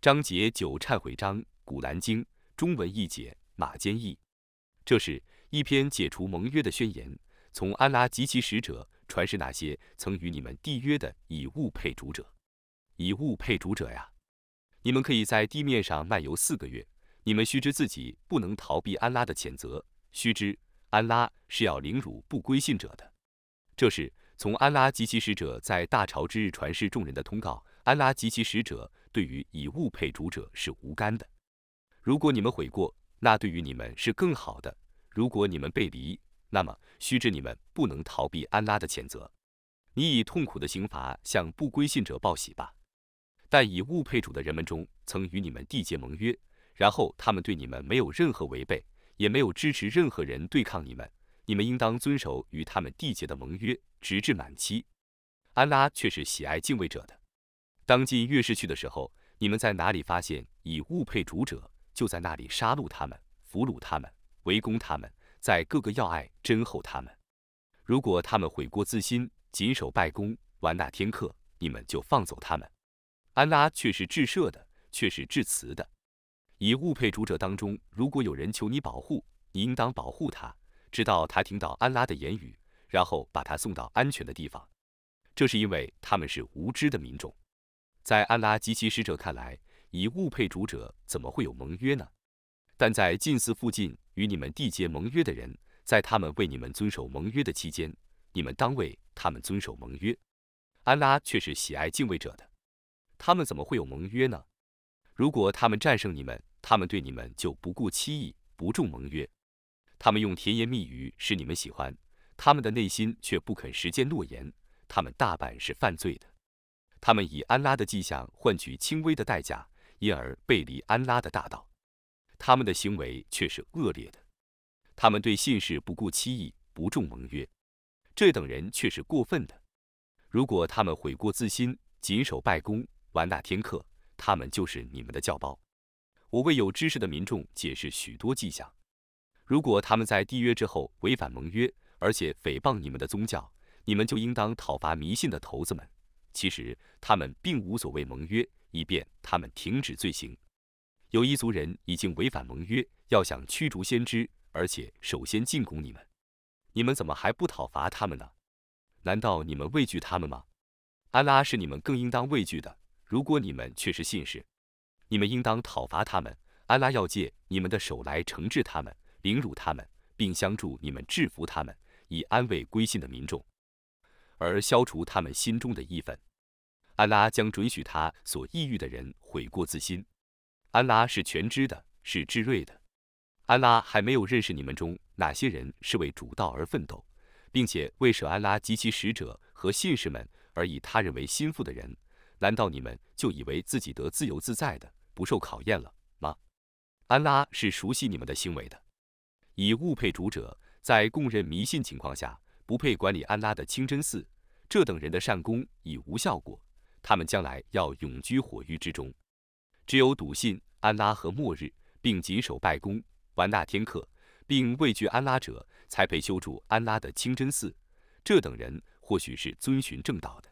章节九忏悔章，古兰经中文译解，马坚译。这是一篇解除盟约的宣言，从安拉及其使者传示那些曾与你们缔约的以物配主者。以物配主者呀，你们可以在地面上漫游四个月。你们须知自己不能逃避安拉的谴责。须知安拉是要凌辱不归信者的。这是从安拉及其使者在大潮之日传示众人的通告。安拉及其使者对于以物配主者是无干的。如果你们悔过，那对于你们是更好的；如果你们背离，那么须知你们不能逃避安拉的谴责。你以痛苦的刑罚向不归信者报喜吧。但以物配主的人们中，曾与你们缔结盟约，然后他们对你们没有任何违背，也没有支持任何人对抗你们。你们应当遵守与他们缔结的盟约，直至满期。安拉却是喜爱敬畏者的。当进月市去的时候，你们在哪里发现以物配主者，就在那里杀戮他们，俘虏他们，围攻他们，在各个要隘珍候他们。如果他们悔过自新，谨守拜功，完纳天课，你们就放走他们。安拉却是至赦的，却是至慈的。以物配主者当中，如果有人求你保护，你应当保护他，直到他听到安拉的言语，然后把他送到安全的地方。这是因为他们是无知的民众。在安拉及其使者看来，以物配主者怎么会有盟约呢？但在近寺附近与你们缔结盟约的人，在他们为你们遵守盟约的期间，你们当为他们遵守盟约。安拉却是喜爱敬畏者的。他们怎么会有盟约呢？如果他们战胜你们，他们对你们就不顾期意，不重盟约。他们用甜言蜜语使你们喜欢，他们的内心却不肯实践诺言。他们大半是犯罪的。他们以安拉的迹象换取轻微的代价，因而背离安拉的大道。他们的行为却是恶劣的。他们对信士不顾期意，不重盟约，这等人却是过分的。如果他们悔过自新，谨守拜功，完纳天课，他们就是你们的教包。我为有知识的民众解释许多迹象。如果他们在缔约之后违反盟约，而且诽谤你们的宗教，你们就应当讨伐迷信的头子们。其实他们并无所谓盟约，以便他们停止罪行。有一族人已经违反盟约，要想驱逐先知，而且首先进攻你们，你们怎么还不讨伐他们呢？难道你们畏惧他们吗？安拉是你们更应当畏惧的。如果你们却是信士，你们应当讨伐他们。安拉要借你们的手来惩治他们，凌辱他们，并相助你们制服他们，以安慰归信的民众。而消除他们心中的义愤，安拉将准许他所抑郁的人悔过自新。安拉是全知的，是智睿的。安拉还没有认识你们中哪些人是为主道而奋斗，并且为舍安拉及其使者和信士们而以他人为心腹的人。难道你们就以为自己得自由自在的，不受考验了吗？安拉是熟悉你们的行为的。以物配主者，在供认迷信情况下。不配管理安拉的清真寺，这等人的善功已无效果，他们将来要永居火狱之中。只有笃信安拉和末日，并谨守拜功、完纳天课，并畏惧安拉者，才配修筑安拉的清真寺。这等人或许是遵循正道的。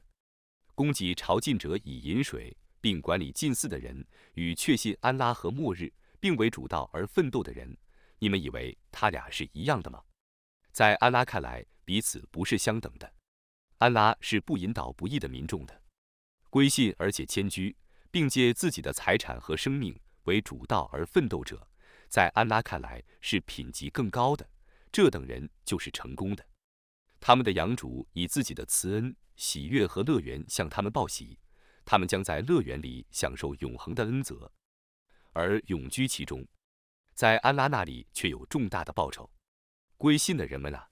供给朝觐者以饮水，并管理禁寺的人，与确信安拉和末日，并为主道而奋斗的人，你们以为他俩是一样的吗？在安拉看来，彼此不是相等的。安拉是不引导不义的民众的，归信而且迁居，并借自己的财产和生命为主道而奋斗者，在安拉看来是品级更高的。这等人就是成功的。他们的养主以自己的慈恩、喜悦和乐园向他们报喜，他们将在乐园里享受永恒的恩泽，而永居其中。在安拉那里却有重大的报酬。归信的人们啊，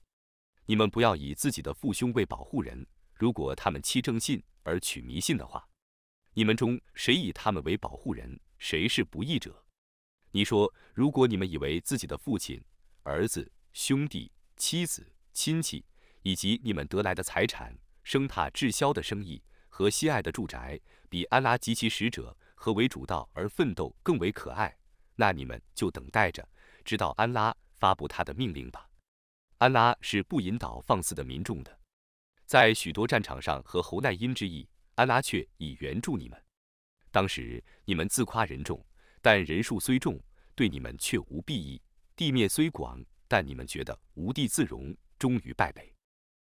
你们不要以自己的父兄为保护人。如果他们弃正信而取迷信的话，你们中谁以他们为保护人，谁是不义者？你说，如果你们以为自己的父亲、儿子、兄弟、妻子、亲戚，以及你们得来的财产、生怕滞销的生意和心爱的住宅，比安拉及其使者和为主道而奋斗更为可爱，那你们就等待着，直到安拉发布他的命令吧。安拉是不引导放肆的民众的，在许多战场上和侯奈因之役，安拉却已援助你们。当时你们自夸人众，但人数虽众，对你们却无裨益；地面虽广，但你们觉得无地自容，终于败北。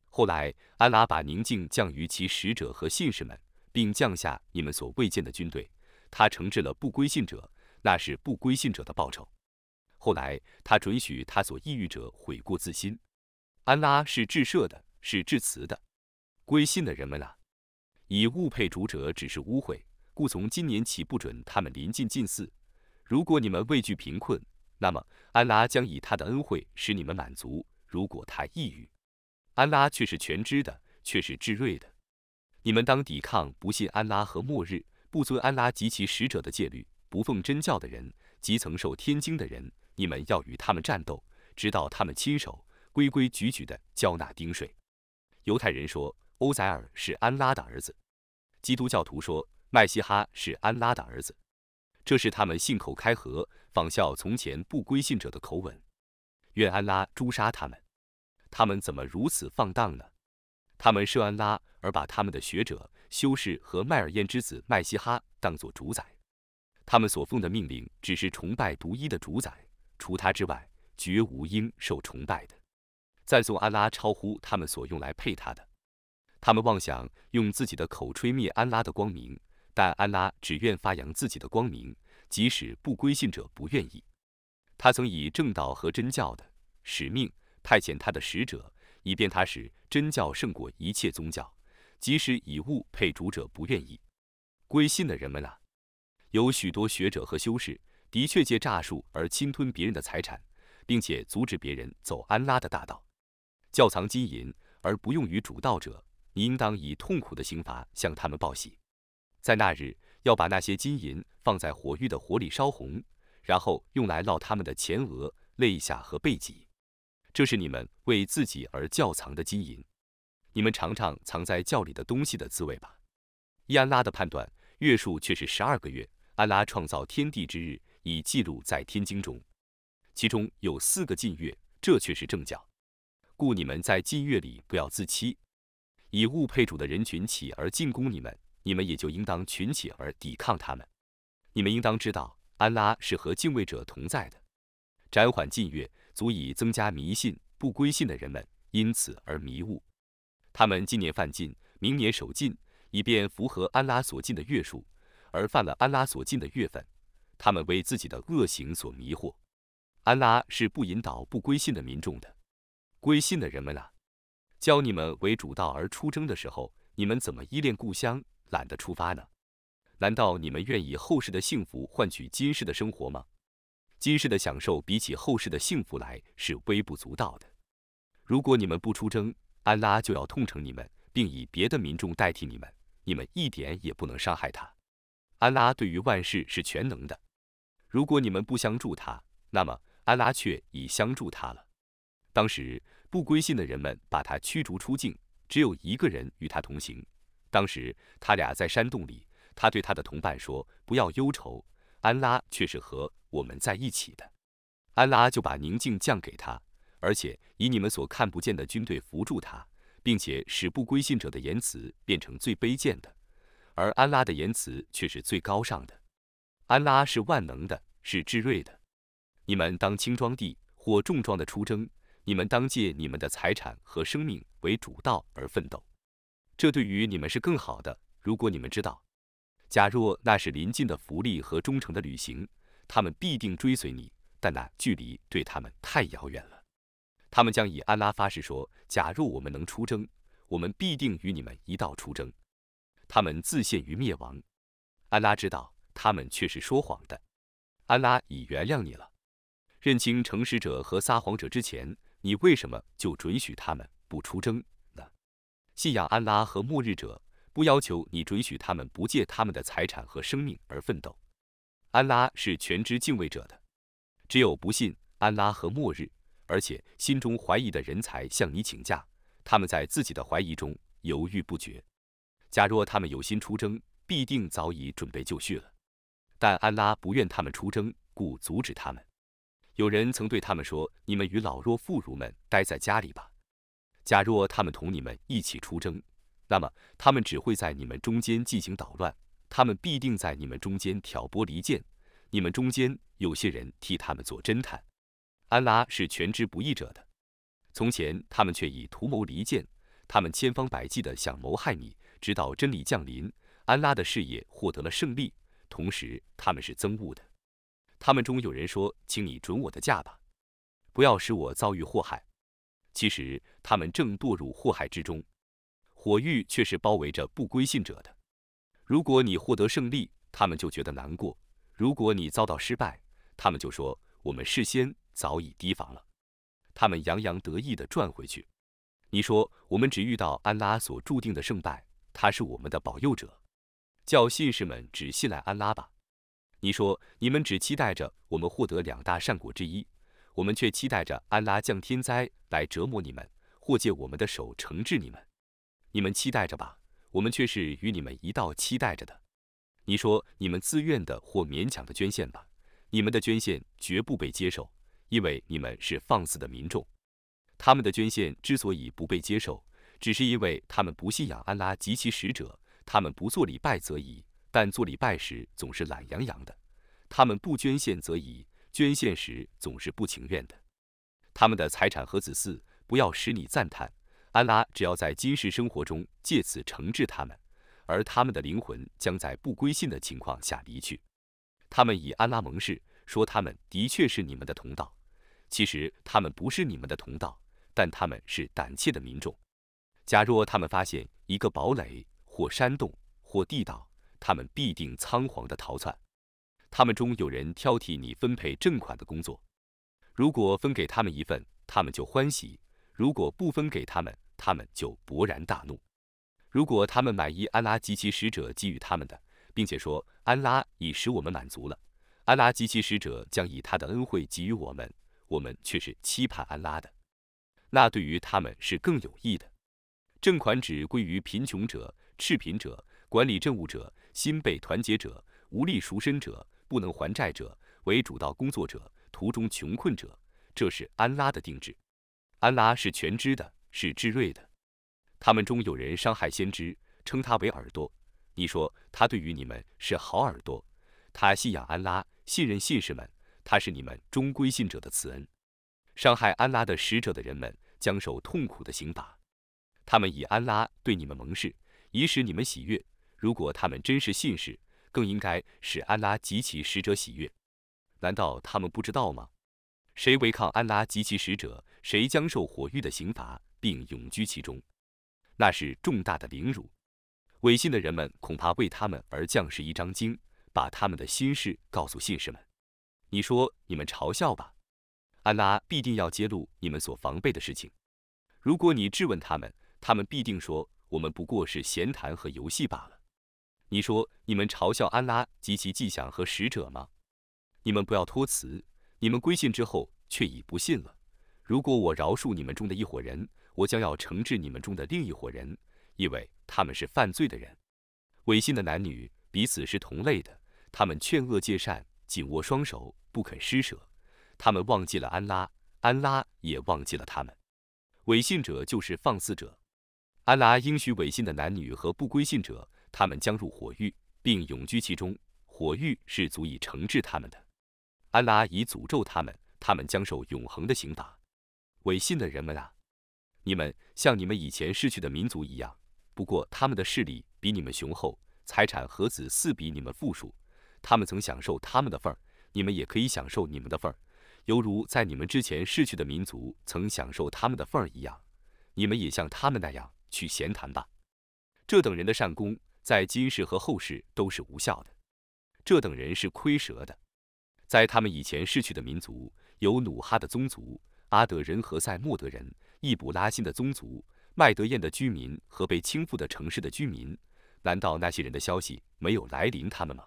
后来安拉把宁静降于其使者和信士们，并降下你们所未见的军队，他惩治了不归信者，那是不归信者的报酬。后来他准许他所抑郁者悔过自新。安拉是至赦的，是至慈的。归信的人们啊，以物配主者只是污秽。故从今年起不准他们临近近寺。如果你们畏惧贫困，那么安拉将以他的恩惠使你们满足；如果他抑郁，安拉却是全知的，却是至睿的。你们当抵抗不信安拉和末日、不遵安拉及其使者的戒律、不奉真教的人，即曾受天经的人。你们要与他们战斗，直到他们亲手规规矩矩地交纳丁税。犹太人说欧宰尔是安拉的儿子，基督教徒说。麦西哈是安拉的儿子，这是他们信口开河、仿效从前不归信者的口吻。愿安拉诛杀他们！他们怎么如此放荡呢？他们设安拉，而把他们的学者、修士和麦尔燕之子麦西哈当作主宰。他们所奉的命令只是崇拜独一的主宰，除他之外，绝无应受崇拜的。赞颂安拉超乎他们所用来配他的。他们妄想用自己的口吹灭安拉的光明。但安拉只愿发扬自己的光明，即使不归信者不愿意。他曾以正道和真教的使命派遣他的使者，以便他使真教胜过一切宗教，即使以物配主者不愿意。归信的人们啊，有许多学者和修士的确借诈术而侵吞别人的财产，并且阻止别人走安拉的大道。窖藏金银而不用于主道者，你应当以痛苦的刑罚向他们报喜。在那日，要把那些金银放在火狱的火里烧红，然后用来烙他们的前额、肋下和背脊。这是你们为自己而窖藏的金银，你们尝尝藏在窖里的东西的滋味吧。依安拉的判断，月数却是十二个月。安拉创造天地之日已记录在天经中，其中有四个禁月，这却是正教。故你们在禁月里不要自欺，以物配主的人群起而进攻你们。你们也就应当群起而抵抗他们。你们应当知道，安拉是和敬畏者同在的。暂缓禁月，足以增加迷信不归信的人们因此而迷雾。他们今年犯禁，明年守禁，以便符合安拉所禁的月数，而犯了安拉所禁的月份。他们为自己的恶行所迷惑。安拉是不引导不归信的民众的。归信的人们啊，教你们为主道而出征的时候，你们怎么依恋故乡？懒得出发呢？难道你们愿以后世的幸福换取今世的生活吗？今世的享受比起后世的幸福来是微不足道的。如果你们不出征，安拉就要痛惩你们，并以别的民众代替你们，你们一点也不能伤害他。安拉对于万事是全能的。如果你们不相助他，那么安拉却已相助他了。当时不归信的人们把他驱逐出境，只有一个人与他同行。当时他俩在山洞里，他对他的同伴说：“不要忧愁，安拉却是和我们在一起的。”安拉就把宁静降给他，而且以你们所看不见的军队扶助他，并且使不归信者的言辞变成最卑贱的，而安拉的言辞却是最高尚的。安拉是万能的，是至睿的。你们当轻装地或重装的出征，你们当借你们的财产和生命为主道而奋斗。这对于你们是更好的。如果你们知道，假若那是临近的福利和忠诚的旅行，他们必定追随你。但那距离对他们太遥远了。他们将以安拉发誓说：“假若我们能出征，我们必定与你们一道出征。”他们自陷于灭亡。安拉知道他们却是说谎的。安拉已原谅你了。认清诚实者和撒谎者之前，你为什么就准许他们不出征呢？信仰安拉和末日者，不要求你准许他们不借他们的财产和生命而奋斗。安拉是全知敬畏者的。只有不信安拉和末日，而且心中怀疑的人才向你请假，他们在自己的怀疑中犹豫不决。假若他们有心出征，必定早已准备就绪了。但安拉不愿他们出征，故阻止他们。有人曾对他们说：“你们与老弱妇孺们待在家里吧。”假若他们同你们一起出征，那么他们只会在你们中间进行捣乱。他们必定在你们中间挑拨离间，你们中间有些人替他们做侦探。安拉是全知不义者的。从前他们却以图谋离间，他们千方百计地想谋害你，直到真理降临，安拉的事业获得了胜利。同时他们是憎恶的。他们中有人说：“请你准我的假吧，不要使我遭遇祸害。”其实他们正堕入祸害之中，火狱却是包围着不归信者的。如果你获得胜利，他们就觉得难过；如果你遭到失败，他们就说：“我们事先早已提防了。”他们洋洋得意地转回去。你说：“我们只遇到安拉所注定的胜败，他是我们的保佑者，叫信士们只信赖安拉吧。”你说：“你们只期待着我们获得两大善果之一，我们却期待着安拉降天灾来折磨你们，或借我们的手惩治你们。你们期待着吧，我们却是与你们一道期待着的。”你说：“你们自愿的或勉强的捐献吧，你们的捐献绝不被接受。”因为你们是放肆的民众，他们的捐献之所以不被接受，只是因为他们不信仰安拉及其使者，他们不做礼拜则已，但做礼拜时总是懒洋洋的；他们不捐献则已，捐献时总是不情愿的。他们的财产和子嗣不要使你赞叹，安拉只要在今世生活中借此惩治他们，而他们的灵魂将在不归信的情况下离去。他们以安拉盟誓，说他们的确是你们的同道。其实他们不是你们的同道，但他们是胆怯的民众。假若他们发现一个堡垒或山洞或地道，他们必定仓皇的逃窜。他们中有人挑剔你分配正款的工作，如果分给他们一份，他们就欢喜；如果不分给他们，他们就勃然大怒。如果他们满意安拉及其使者给予他们的，并且说安拉已使我们满足了，安拉及其使者将以他的恩惠给予我们。我们却是期盼安拉的，那对于他们是更有益的。正款只归于贫穷者、赤贫者、管理政务者、心被团结者、无力赎身者、不能还债者、为主道工作者、途中穷困者。这是安拉的定制。安拉是全知的，是智睿的。他们中有人伤害先知，称他为耳朵。你说他对于你们是好耳朵，他信仰安拉，信任信士们。他是你们终归信者的慈恩，伤害安拉的使者的人们将受痛苦的刑罚。他们以安拉对你们盟誓，以使你们喜悦。如果他们真是信士，更应该使安拉及其使者喜悦。难道他们不知道吗？谁违抗安拉及其使者，谁将受火狱的刑罚，并永居其中。那是重大的凌辱。违信的人们恐怕为他们而降示一张经，把他们的心事告诉信士们。你说你们嘲笑吧，安拉必定要揭露你们所防备的事情。如果你质问他们，他们必定说我们不过是闲谈和游戏罢了。你说你们嘲笑安拉及其迹象和使者吗？你们不要托辞，你们归信之后却已不信了。如果我饶恕你们中的一伙人，我将要惩治你们中的另一伙人，因为他们是犯罪的人。违信的男女彼此是同类的，他们劝恶戒善，紧握双手。不肯施舍，他们忘记了安拉，安拉也忘记了他们。违信者就是放肆者。安拉应许违信的男女和不归信者，他们将入火狱，并永居其中。火狱是足以惩治他们的。安拉已诅咒他们，他们将受永恒的刑罚。违信的人们啊，你们像你们以前失去的民族一样，不过他们的势力比你们雄厚，财产和子嗣比你们富庶，他们曾享受他们的份儿。你们也可以享受你们的份儿，犹如在你们之前逝去的民族曾享受他们的份儿一样。你们也像他们那样去闲谈吧。这等人的善功在今世和后世都是无效的。这等人是亏折的。在他们以前逝去的民族，有努哈的宗族、阿德人和塞莫德人、易卜拉欣的宗族、麦德燕的居民和被倾覆的城市的居民。难道那些人的消息没有来临他们吗？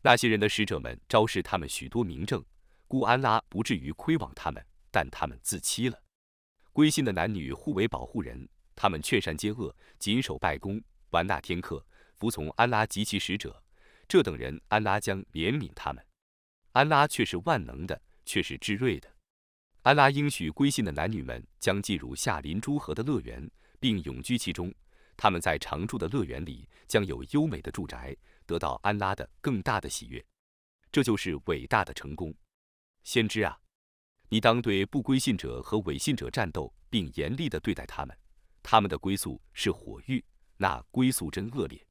那些人的使者们昭示他们许多明证，故安拉不至于亏枉他们，但他们自欺了。归信的男女互为保护人，他们劝善接恶，谨守拜功，完纳天课，服从安拉及其使者。这等人，安拉将怜悯他们。安拉却是万能的，却是智睿的。安拉应许归信的男女们将进入夏林诸河的乐园，并永居其中。他们在常住的乐园里将有优美的住宅。得到安拉的更大的喜悦。这就是伟大的成功。先知啊，你当对不归信者和伪信者战斗，并严厉地对待他们。他们的归宿是火狱，那归宿真恶劣。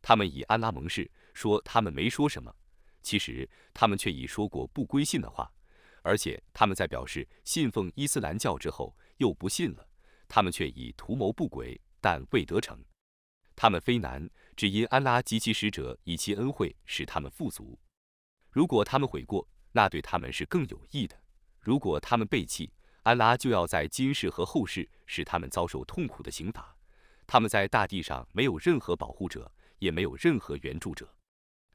他们以安拉盟誓，说他们没说什么，其实他们却已说过不归信的话。而且他们在表示信奉伊斯兰教之后又不信了，他们却已图谋不轨，但未得逞。他们非难，只因安拉及其使者以其恩惠使他们富足。如果他们悔过，那对他们是更有益的；如果他们背弃，安拉就要在今世和后世使他们遭受痛苦的刑罚。他们在大地上没有任何保护者，也没有任何援助者。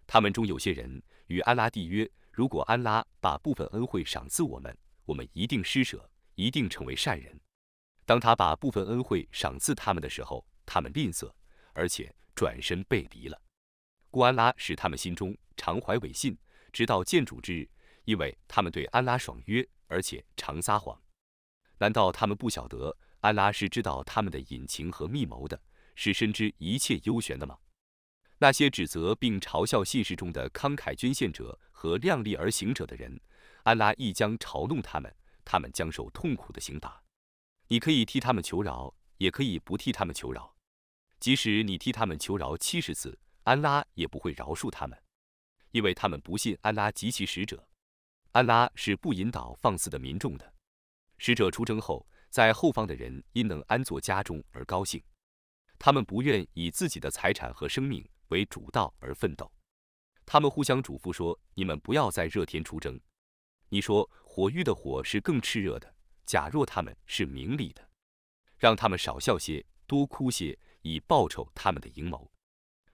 他们中有些人与安拉缔约。如果安拉把部分恩惠赏赐我们，我们一定施舍，一定成为善人。当他把部分恩惠赏赐他们的时候，他们吝啬，而且转身背离了。故安拉使他们心中常怀违信，直到见主之日，因为他们对安拉爽约，而且常撒谎。难道他们不晓得安拉是知道他们的隐情和密谋的，是深知一切幽玄的吗？那些指责并嘲笑信士中的慷慨捐献者和量力而行者的人，安拉亦将嘲弄他们，他们将受痛苦的刑罚。你可以替他们求饶，也可以不替他们求饶。即使你替他们求饶七十次，安拉也不会饶恕他们，因为他们不信安拉及其使者。安拉是不引导放肆的民众的。使者出征后，在后方的人因能安坐家中而高兴，他们不愿以自己的财产和生命。为主道而奋斗，他们互相嘱咐说：“你们不要在热天出征。”你说火狱的火是更炽热的。假若他们是明理的，让他们少笑些，多哭些，以报酬他们的阴谋。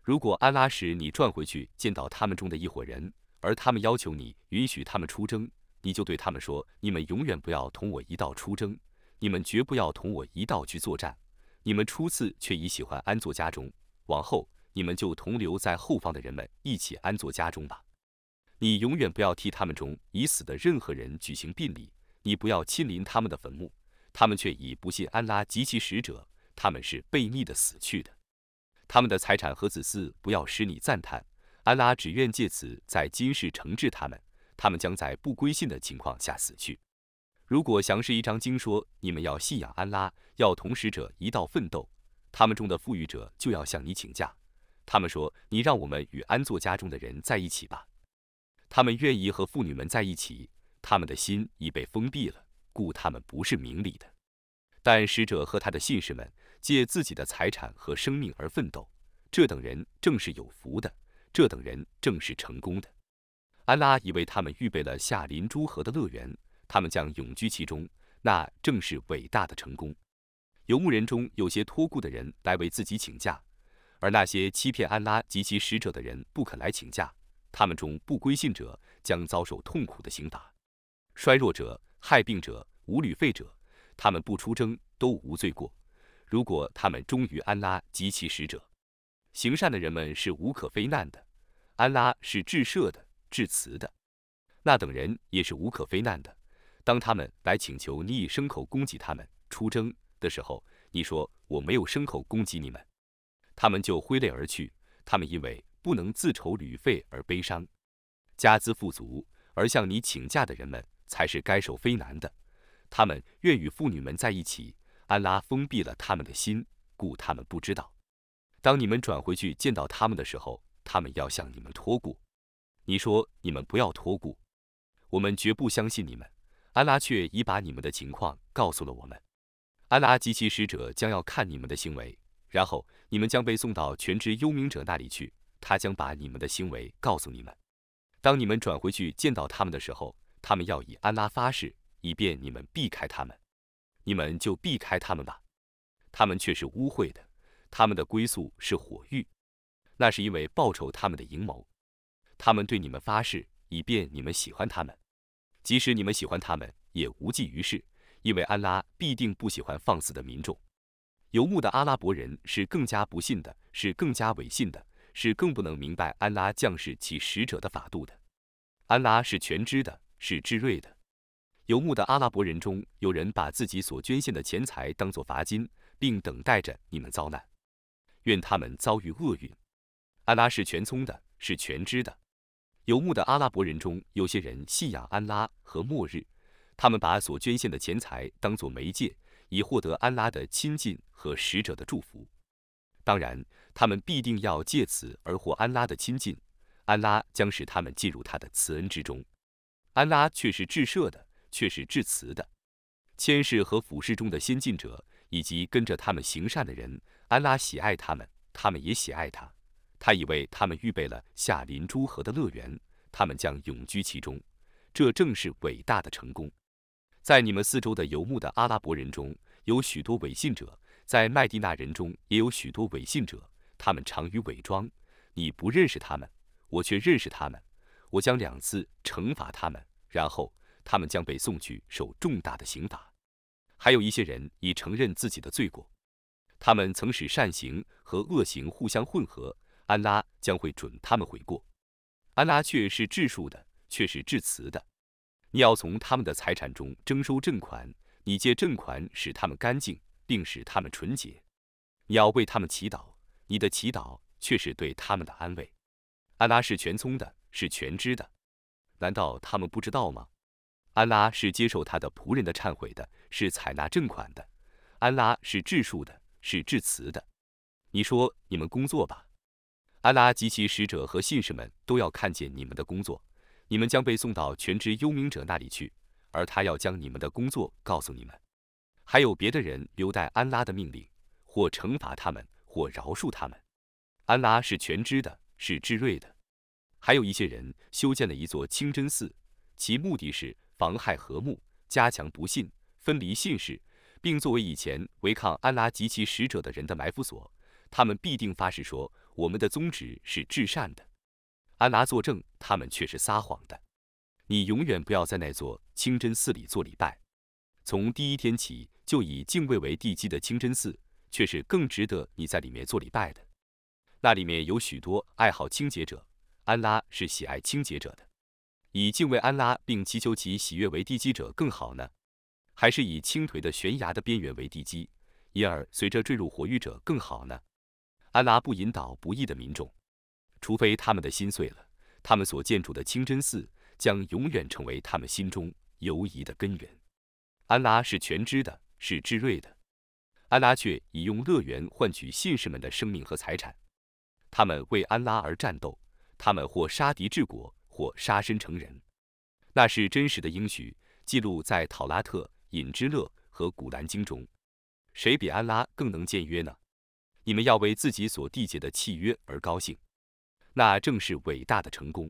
如果安拉使你转回去见到他们中的一伙人，而他们要求你允许他们出征，你就对他们说：“你们永远不要同我一道出征，你们绝不要同我一道去作战。你们初次却已喜欢安坐家中，往后。”你们就同留在后方的人们一起安坐家中吧。你永远不要替他们中已死的任何人举行殡礼，你不要亲临他们的坟墓。他们却已不信安拉及其使者，他们是悖逆的死去的。他们的财产和子嗣不要使你赞叹，安拉只愿借此在今世惩治他们。他们将在不归信的情况下死去。如果详是一章经说你们要信仰安拉，要同使者一道奋斗，他们中的富裕者就要向你请假。他们说：“你让我们与安坐家中的人在一起吧。”他们愿意和妇女们在一起，他们的心已被封闭了，故他们不是明理的。但使者和他的信士们借自己的财产和生命而奋斗，这等人正是有福的，这等人正是成功的。安拉已为他们预备了夏林诸河的乐园，他们将永居其中，那正是伟大的成功。游牧人中有些托孤的人来为自己请假。而那些欺骗安拉及其使者的人不肯来请假，他们中不归信者将遭受痛苦的刑罚。衰弱者、害病者、无旅费者，他们不出征都无罪过。如果他们忠于安拉及其使者，行善的人们是无可非难的。安拉是至赦的、致辞的，那等人也是无可非难的。当他们来请求你以牲口攻击他们出征的时候，你说我没有牲口攻击你们。他们就挥泪而去。他们因为不能自筹旅费而悲伤，家资富足而向你请假的人们才是该受非难的。他们愿与妇女们在一起。安拉封闭了他们的心，故他们不知道。当你们转回去见到他们的时候，他们要向你们托顾。你说你们不要托孤，我们绝不相信你们。安拉却已把你们的情况告诉了我们。安拉及其使者将要看你们的行为。然后你们将被送到全知幽冥者那里去，他将把你们的行为告诉你们。当你们转回去见到他们的时候，他们要以安拉发誓，以便你们避开他们。你们就避开他们吧。他们却是污秽的，他们的归宿是火狱，那是因为报仇他们的阴谋。他们对你们发誓，以便你们喜欢他们。即使你们喜欢他们，也无济于事，因为安拉必定不喜欢放肆的民众。游牧的阿拉伯人是更加不信的，是更加违信的，是更不能明白安拉降世其使者的法度的。安拉是全知的，是智睿的。游牧的阿拉伯人中有人把自己所捐献的钱财当作罚金，并等待着你们遭难。愿他们遭遇厄运。安拉是全聪的，是全知的。游牧的阿拉伯人中，有些人信仰安拉和末日，他们把所捐献的钱财当作媒介，以获得安拉的亲近和使者的祝福。当然，他们必定要借此而获安拉的亲近，安拉将使他们进入他的慈恩之中。安拉却是至赦的，却是至慈的。谦氏和俯视中的先进者，以及跟着他们行善的人，安拉喜爱他们，他们也喜爱他。他已为他们预备了夏林诸河的乐园，他们将永居其中。这正是伟大的成功。在你们四周的游牧的阿拉伯人中有许多伪信者，在麦地那人中也有许多伪信者，他们常于伪装。你不认识他们，我却认识他们。我将两次惩罚他们，然后他们将被送去受重大的刑罚。还有一些人已承认自己的罪过，他们曾使善行和恶行互相混合。安拉将会准他们悔过，安拉却是质数的，却是致慈的。你要从他们的财产中征收赈款，你借赈款使他们干净，并使他们纯洁。你要为他们祈祷，你的祈祷却是对他们的安慰。安拉是全聪的，是全知的。难道他们不知道吗？安拉是接受他的仆人的忏悔的，是采纳赈款的。安拉是质数的，是致慈的。你说，你们工作吧。安拉及其使者和信士们都要看见你们的工作，你们将被送到全知幽冥者那里去，而他要将你们的工作告诉你们。还有别的人留待安拉的命令，或惩罚他们，或饶恕他们。安拉是全知的，是智睿的。还有一些人修建了一座清真寺，其目的是妨害和睦，加强不信，分离信士，并作为以前违抗安拉及其使者的人的埋伏所。他们必定发誓说。我们的宗旨是至善的，安拉作证，他们却是撒谎的。你永远不要在那座清真寺里做礼拜。从第一天起就以敬畏为地基的清真寺，却是更值得你在里面做礼拜的。那里面有许多爱好清洁者，安拉是喜爱清洁者的。以敬畏安拉并祈求其喜悦为地基者更好呢，还是以倾颓的悬崖的边缘为地基，因而随着坠入火狱者更好呢？安拉不引导不义的民众，除非他们的心碎了，他们所建筑的清真寺将永远成为他们心中犹疑的根源。安拉是全知的，是智睿的。安拉却已用乐园换取信士们的生命和财产，他们为安拉而战斗，他们或杀敌治国，或杀身成仁。那是真实的应许，记录在《讨拉特》《隐之乐》和《古兰经》中。谁比安拉更能僭约呢？你们要为自己所缔结的契约而高兴，那正是伟大的成功。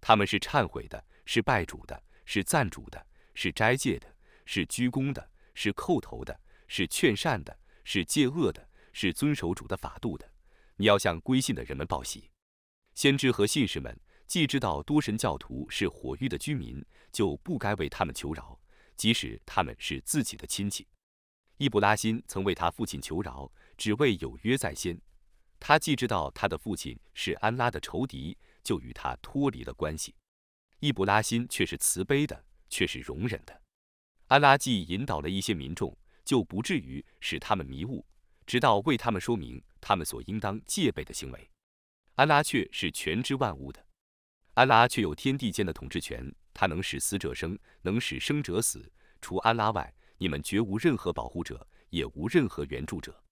他们是忏悔的，是拜主的，是赞主的，是斋戒的，是鞠躬的，是叩头的，是劝善的，是戒恶的，是遵守主的法度的。你要向归信的人们报喜。先知和信士们既知道多神教徒是火狱的居民，就不该为他们求饶，即使他们是自己的亲戚。易卜拉欣曾为他父亲求饶。只为有约在先，他既知道他的父亲是安拉的仇敌，就与他脱离了关系。易卜拉欣却是慈悲的，却是容忍的。安拉既引导了一些民众，就不至于使他们迷雾，直到为他们说明他们所应当戒备的行为。安拉却是全知万物的，安拉却有天地间的统治权，他能使死者生，能使生者死。除安拉外，你们绝无任何保护者，也无任何援助者。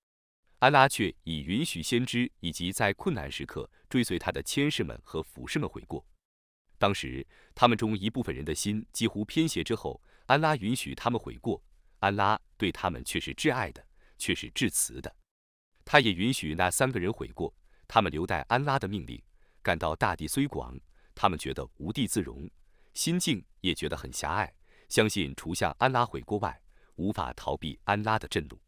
安拉却已允许先知以及在困难时刻追随他的谦士们和俯视们悔过。当时他们中一部分人的心几乎偏斜之后，安拉允许他们悔过。安拉对他们却是挚爱的，却是致慈的。他也允许那三个人悔过，他们留待安拉的命令。感到大地虽广，他们觉得无地自容，心境也觉得很狭隘，相信除向安拉悔过外，无法逃避安拉的震怒。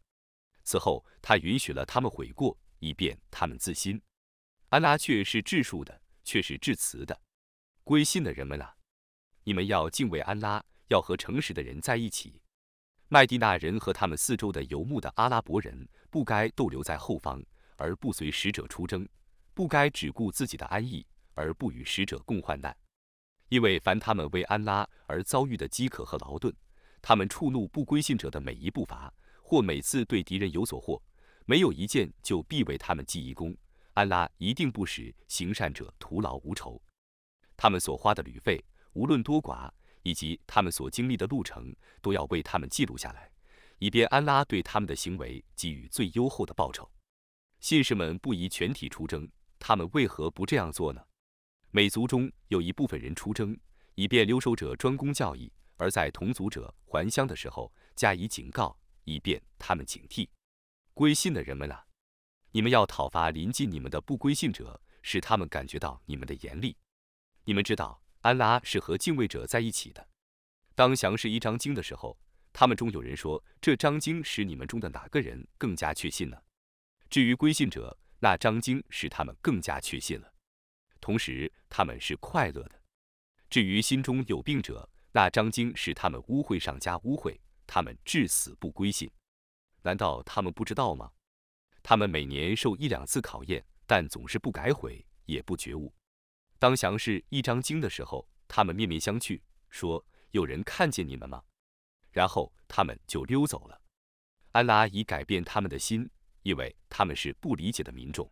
此后，他允许了他们悔过，以便他们自新。安拉却是质数的，却是致慈的。归信的人们啊，你们要敬畏安拉，要和诚实的人在一起。麦地那人和他们四周的游牧的阿拉伯人，不该逗留在后方，而不随使者出征；不该只顾自己的安逸，而不与使者共患难。因为凡他们为安拉而遭遇的饥渴和劳顿，他们触怒不归信者的每一步伐。或每次对敌人有所获，没有一件就必为他们记一功。安拉一定不使行善者徒劳无酬。他们所花的旅费，无论多寡，以及他们所经历的路程，都要为他们记录下来，以便安拉对他们的行为给予最优厚的报酬。信士们不宜全体出征，他们为何不这样做呢？每族中有一部分人出征，以便留守者专攻教义，而在同族者还乡的时候加以警告，以便他们警惕。归信的人们啊，你们要讨伐临近你们的不归信者，使他们感觉到你们的严厉。你们知道，安拉是和敬畏者在一起的。当详释一章经的时候，他们中有人说：“这章经使你们中的哪个人更加确信呢？”至于归信者，那章经使他们更加确信了，同时他们是快乐的。至于心中有病者，那章经使他们污秽上加污秽，他们至死不归信。难道他们不知道吗？他们每年受一两次考验，但总是不改悔，也不觉悟。当详释一章经的时候，他们面面相觑，说：“有人看见你们吗？”然后他们就溜走了。安拉已改变他们的心。因为他们是不理解的民众，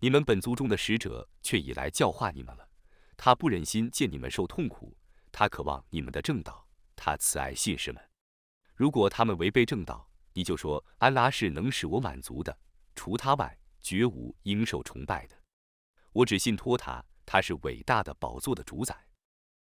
你们本族中的使者却已来教化你们了。他不忍心见你们受痛苦，他渴望你们的正道。他慈爱信士们。如果他们违背正道，你就说安拉是能使我满足的，除他外绝无应受崇拜的。我只信托他，他是伟大的宝座的主宰。